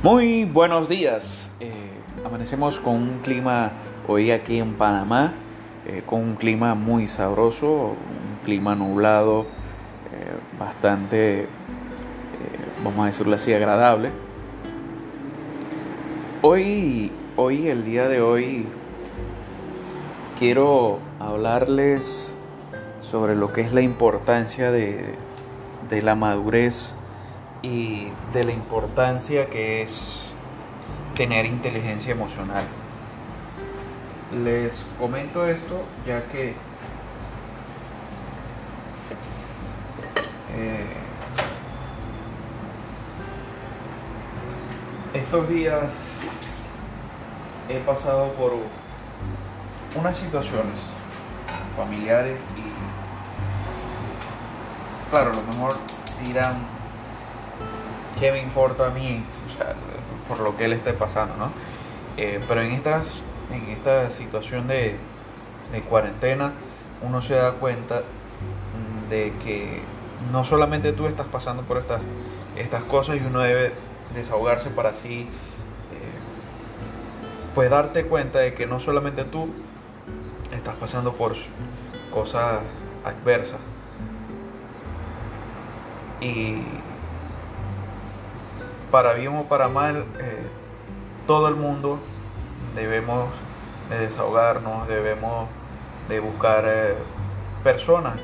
Muy buenos días. Eh, amanecemos con un clima hoy aquí en Panamá, eh, con un clima muy sabroso, un clima nublado, eh, bastante, vamos a decirlo así, agradable. Hoy, hoy, el día de hoy, quiero hablarles sobre lo que es la importancia de, de la madurez y de la importancia que es tener inteligencia emocional. Les comento esto ya que eh, estos días he pasado por unas situaciones familiares y claro, a lo mejor dirán qué me importa a mí por lo que él esté pasando, ¿no? Eh, pero en, estas, en esta situación de, cuarentena uno se da cuenta de que no solamente tú estás pasando por estas, estas cosas y uno debe desahogarse para así eh, pues darte cuenta de que no solamente tú estás pasando por cosas adversas y para bien o para mal, eh, todo el mundo debemos de desahogarnos, debemos de buscar eh, personas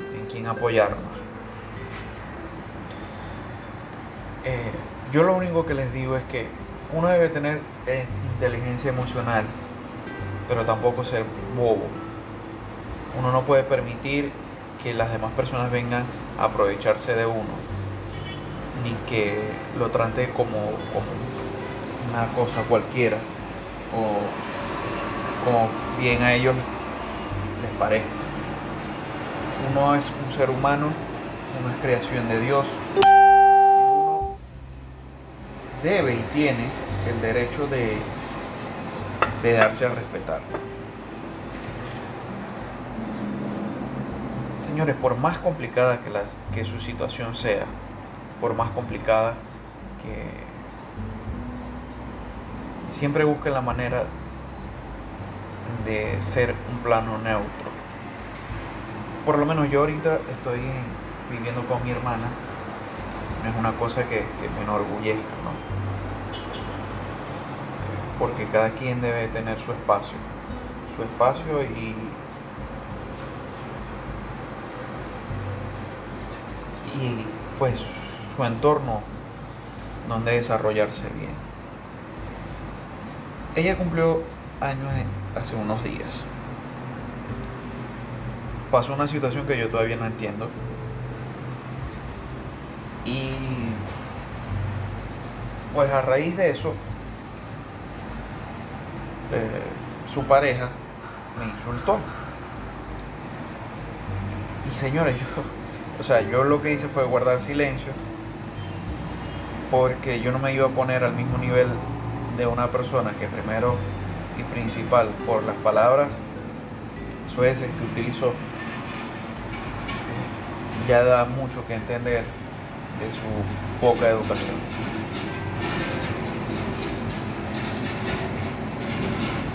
en quien apoyarnos. Eh, yo lo único que les digo es que uno debe tener inteligencia emocional, pero tampoco ser bobo. Uno no puede permitir que las demás personas vengan a aprovecharse de uno ni que lo trate como, una cosa cualquiera o como bien a ellos les parezca. Uno es un ser humano, uno es creación de Dios debe y tiene el derecho de, de darse a respetar. Señores, por más complicada que, la, que su situación sea, por más complicada que siempre busquen la manera de ser un plano neutro. Por lo menos yo ahorita estoy viviendo con mi hermana. Es una cosa que, me enorgullece, ¿no? Porque cada quien debe tener su espacio. Su espacio y y pues su entorno donde desarrollarse bien. Ella cumplió años hace unos días. Pasó una situación que yo todavía no entiendo. Y pues a raíz de eso, eh, su pareja me insultó. Y señores, yo, o sea, yo lo que hice fue guardar silencio porque yo no me iba a poner al mismo nivel de una persona que primero y principal por las palabras sueces que utilizó ya da mucho que entender de su poca educación.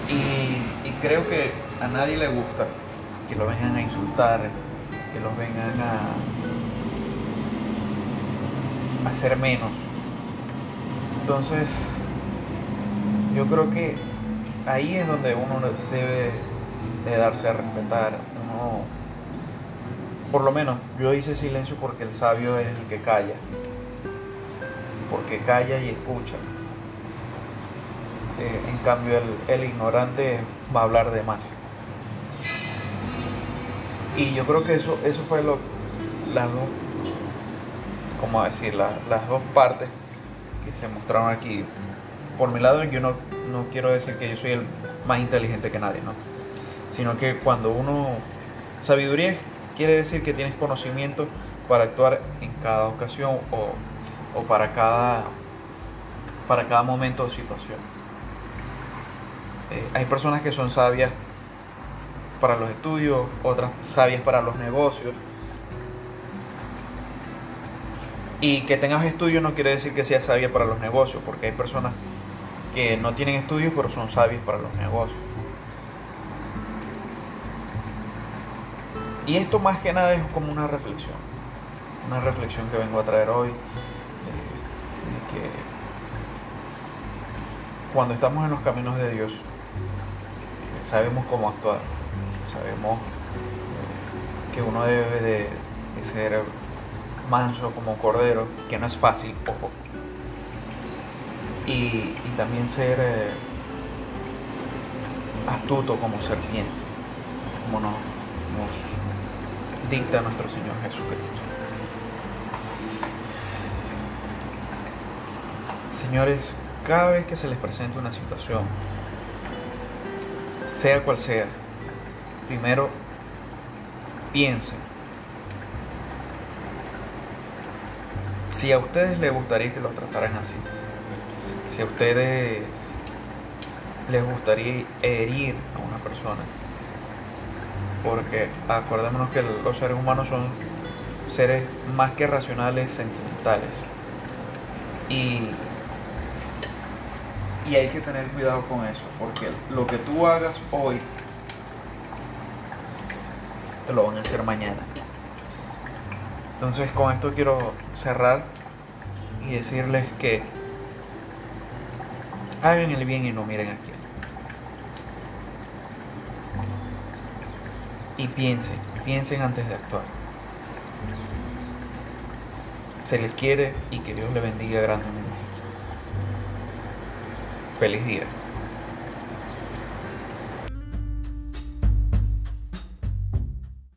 Y, y creo que a nadie le gusta que lo vengan a insultar, que los vengan a hacer menos entonces, yo creo que ahí es donde uno debe de darse a respetar. por lo menos, yo hice silencio porque el sabio es el que calla. Porque calla y escucha. Eh, en cambio, el, ignorante va a hablar de más. Y yo creo que eso, eso fue lo, las dos, como decir, las dos partes que se mostraron aquí. Por mi lado, yo no, no quiero decir que yo soy el más inteligente que nadie, ¿no? Sino que cuando uno... Sabiduría quiere decir que tienes conocimiento para actuar en cada ocasión o, o para, cada, para cada momento o situación. Eh, hay personas que son sabias para los estudios, otras sabias para los negocios. Y que tengas estudios no quiere decir que seas sabia para los negocios, porque hay personas que no tienen estudios pero son sabios para los negocios. Y esto más que nada es como una reflexión, una reflexión que vengo a traer hoy, de, que cuando estamos en los caminos de Dios, sabemos cómo actuar, sabemos eh, que uno debe de, ser manso como cordero, que no es fácil, ojo, y, también ser eh, astuto como serpiente, como nos dicta nuestro Señor Jesucristo. Señores, cada vez que se les presente una situación, sea cual sea, primero piensen si a ustedes les gustaría que lo trataran así, si a ustedes les gustaría herir a una persona, porque acordémonos que los seres humanos son seres más que racionales, sentimentales. Y, y hay que tener cuidado con eso, porque lo que tú hagas hoy, te lo van a hacer mañana. Entonces con esto quiero cerrar y decirles que hagan el bien y no miren a quién. y piensen, piensen antes de actuar. Se les quiere y que Dios le bendiga grandemente. Feliz día.